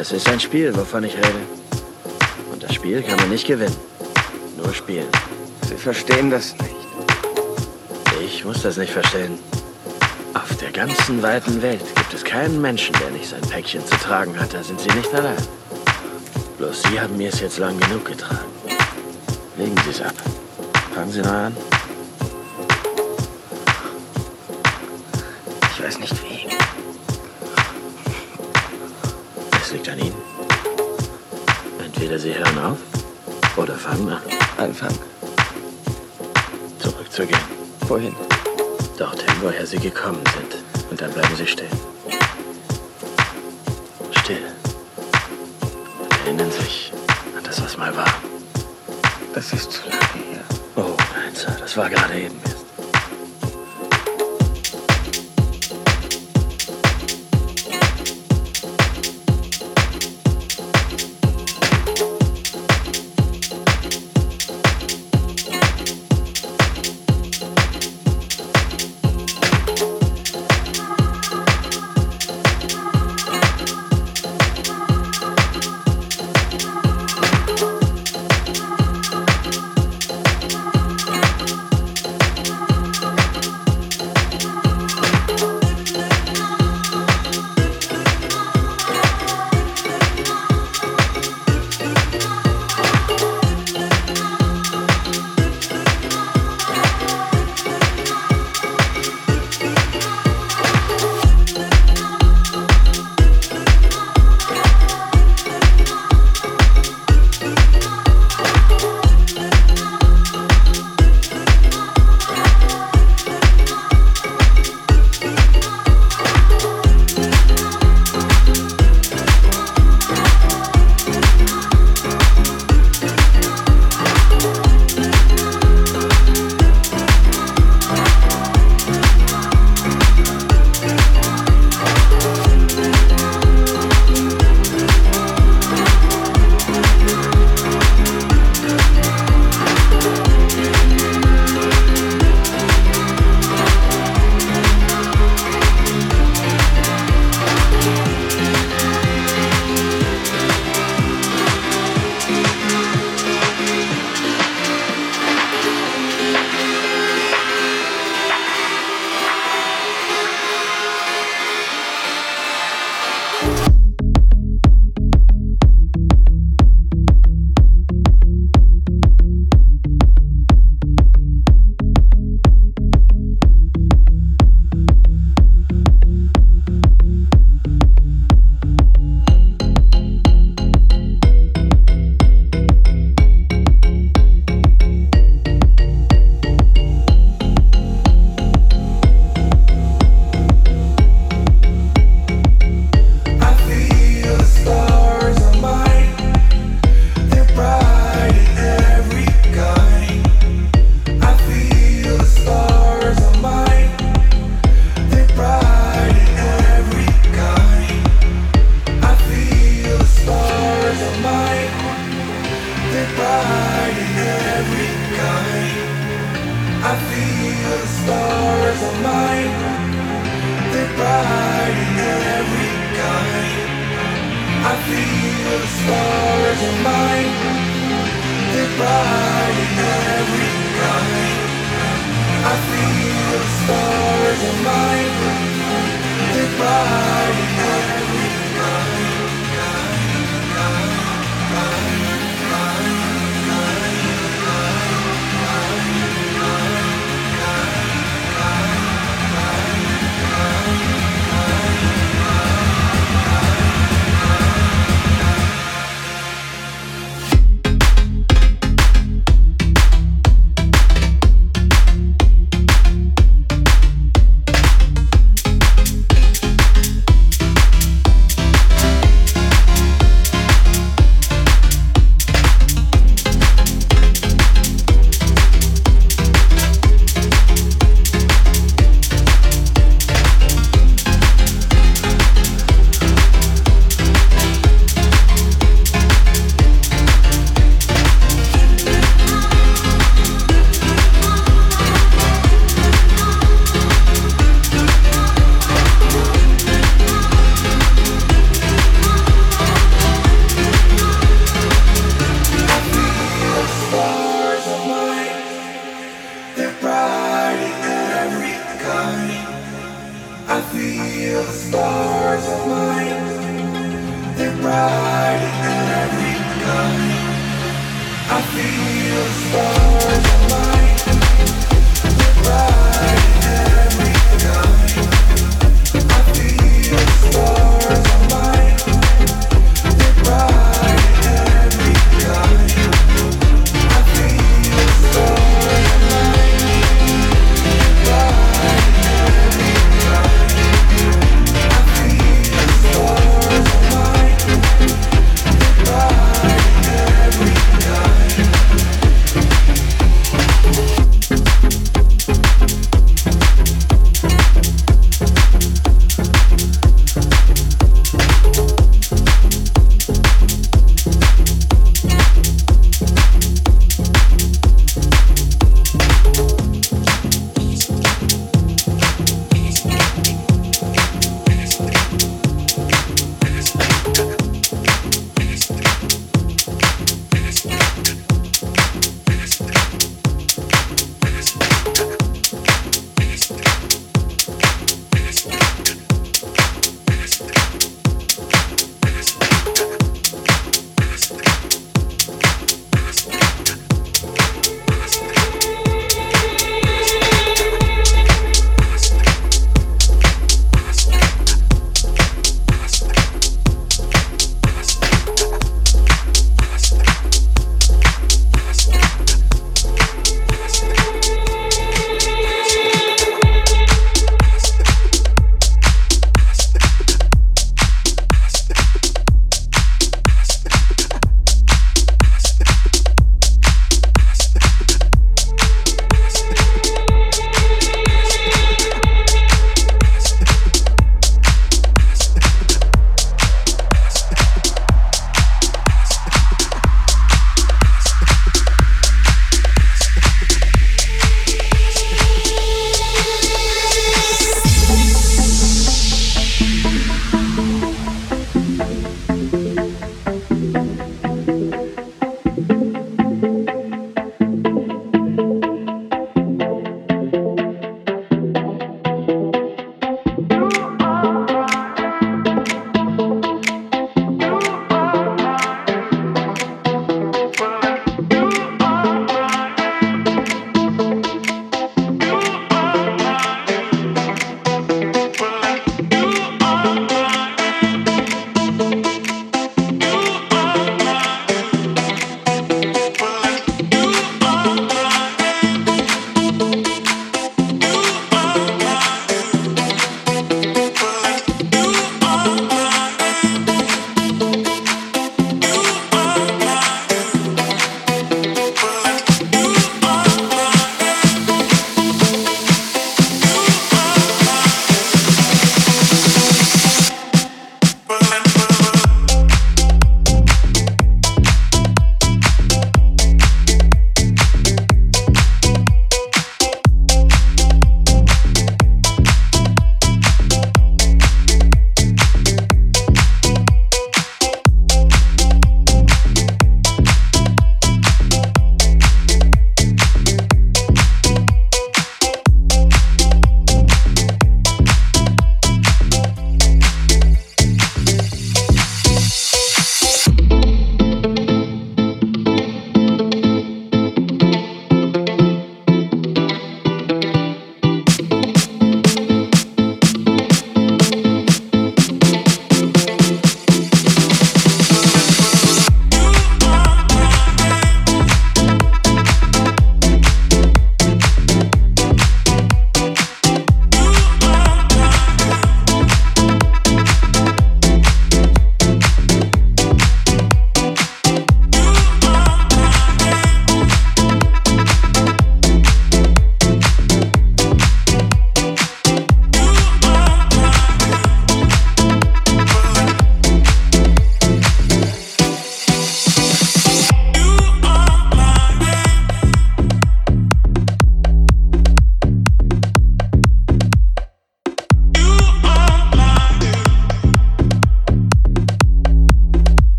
Es ist ein Spiel, wovon ich rede. Und das Spiel kann man nicht gewinnen. Nur spielen. Sie verstehen das nicht. Ich muss das nicht verstehen. Auf der ganzen weiten Welt gibt es keinen Menschen, der nicht sein Päckchen zu tragen hat. Da sind Sie nicht allein. Bloß Sie haben mir es jetzt lang genug getragen. Legen Sie es ab. Fangen Sie neu an. Entweder Sie hören auf oder fangen an. Anfang. Zurückzugehen. Wohin? Dorthin, woher Sie gekommen sind. Und dann bleiben Sie stehen. Still. Und erinnern sich an das, was mal war. Das ist zu lange her. Oh, nein, Sir, das war gerade eben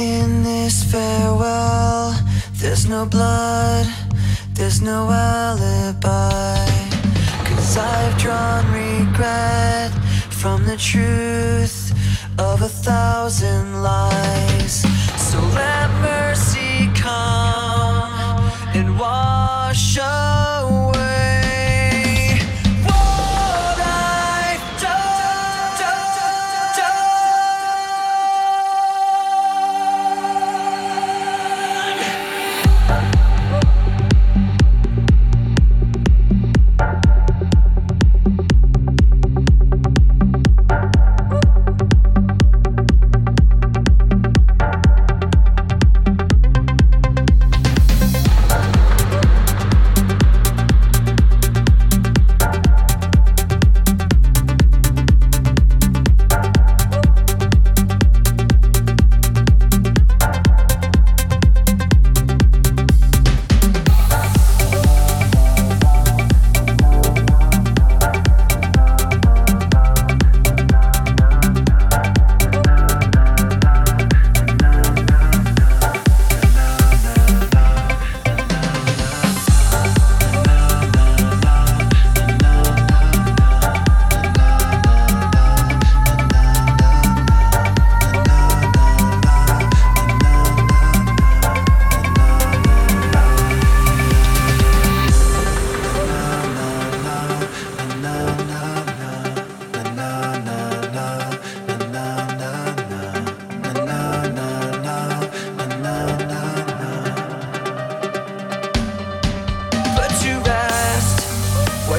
In this farewell, there's no blood, there's no alibi. Cause I've drawn regret from the truth of a thousand lies. So let mercy come and wash us.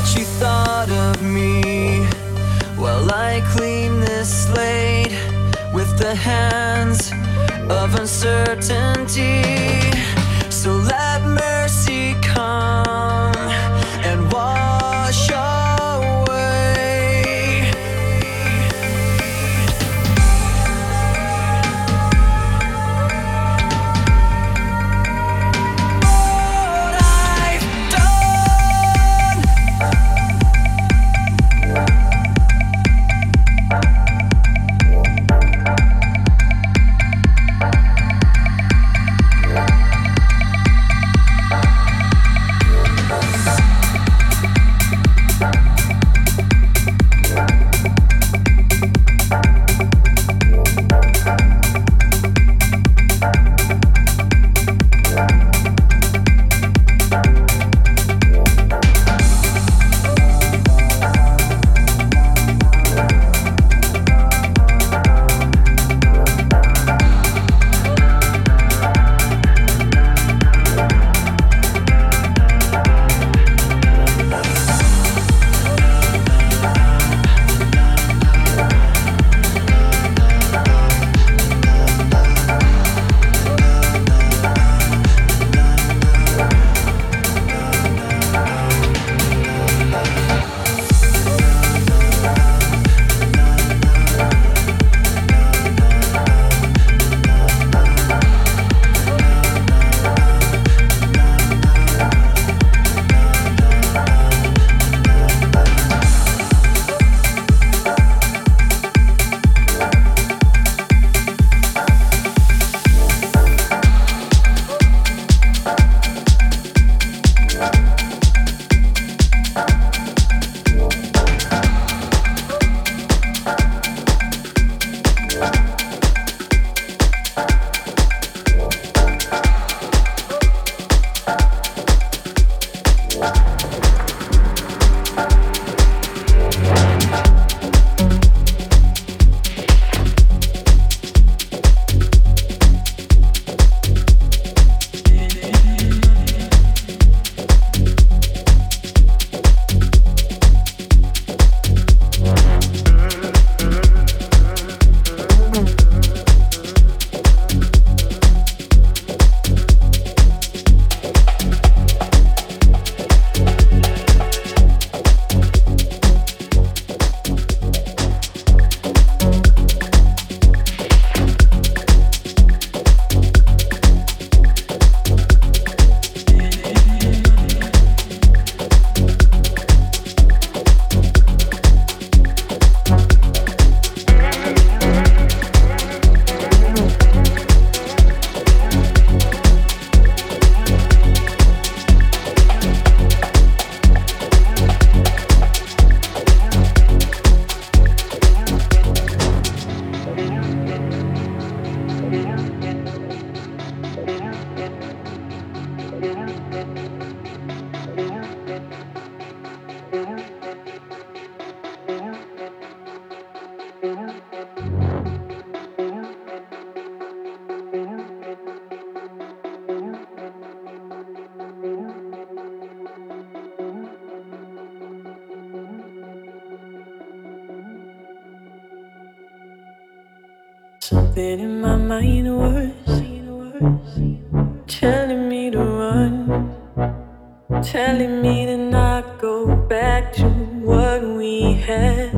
Erst. you thought of me while I clean this slate with the hands of uncertainty. So let mercy come Something in my mind was telling me to run, telling me to not go back to what we had.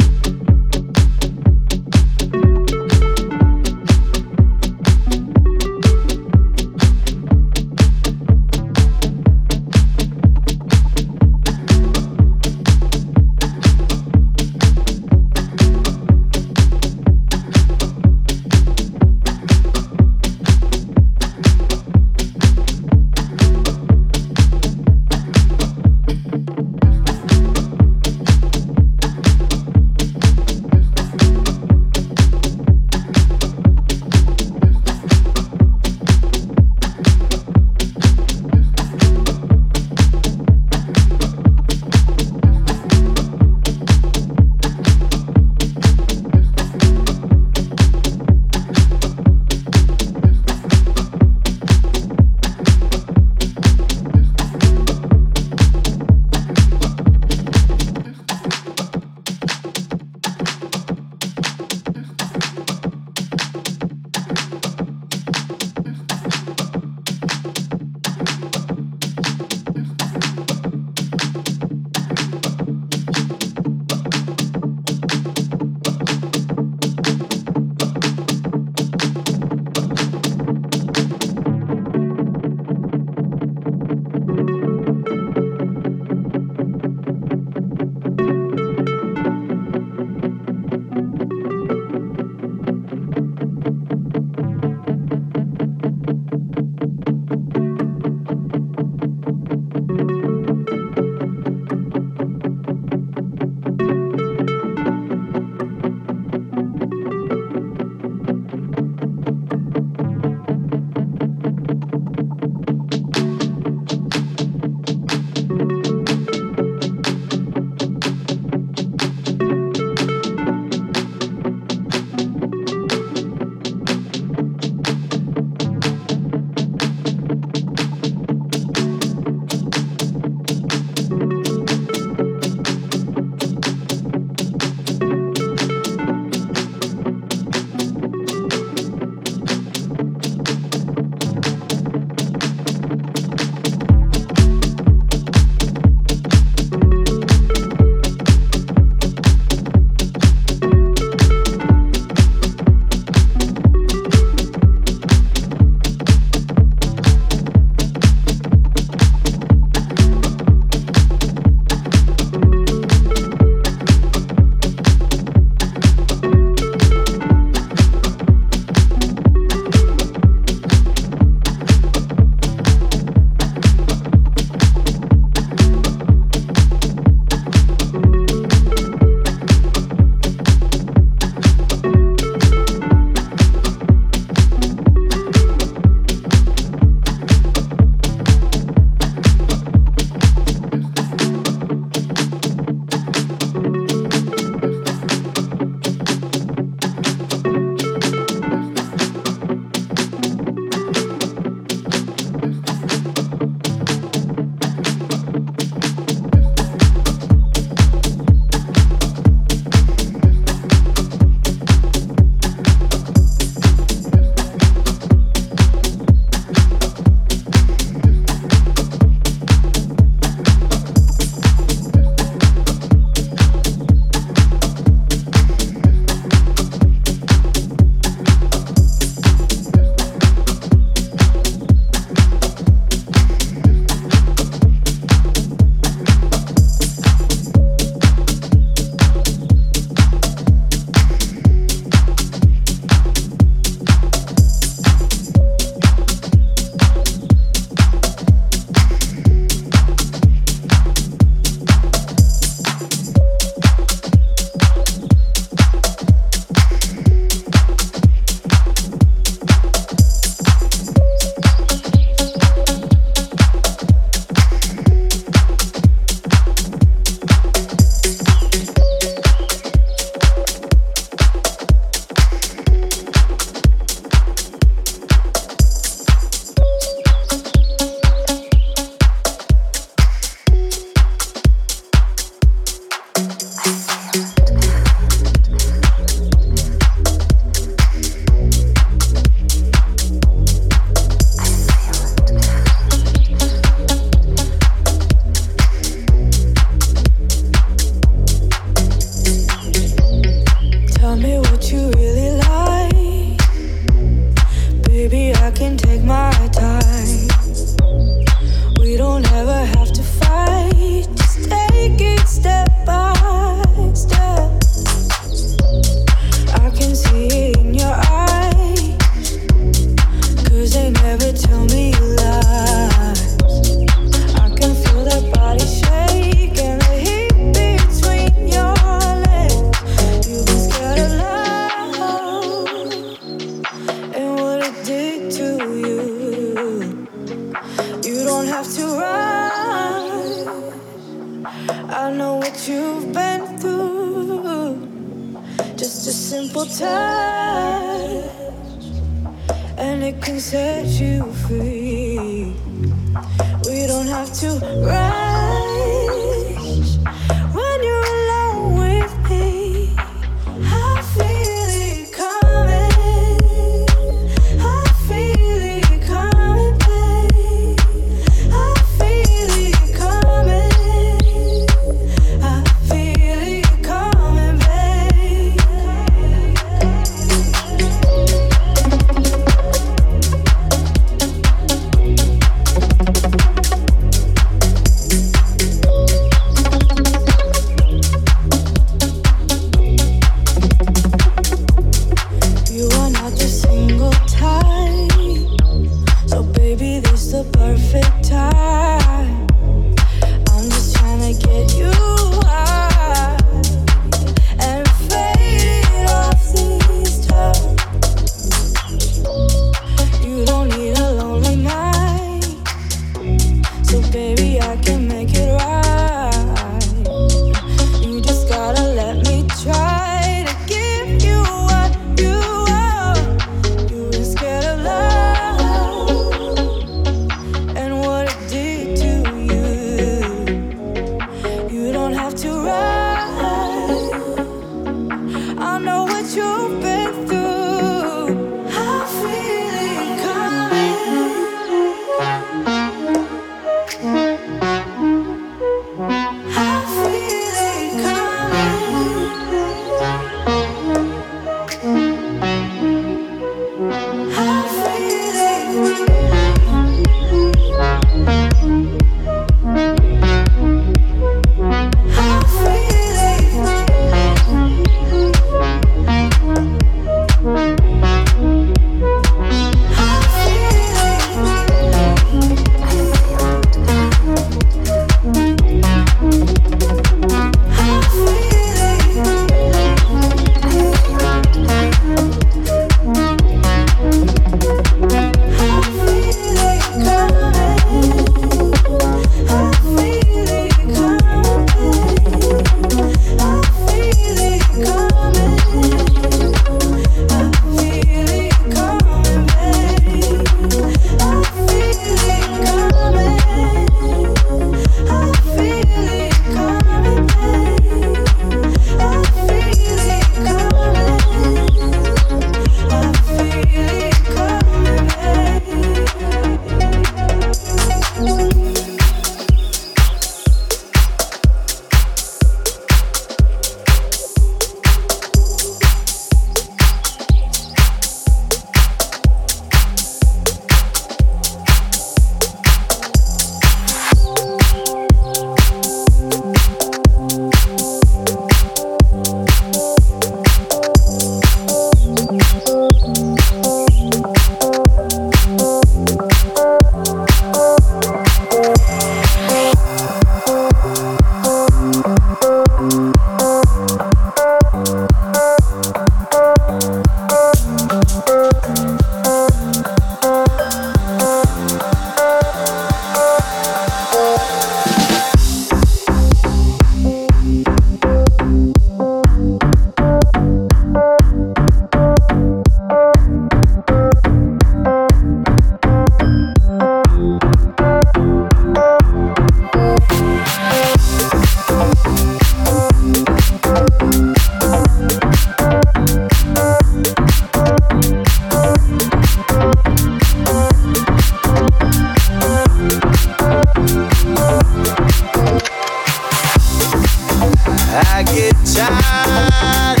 I get tired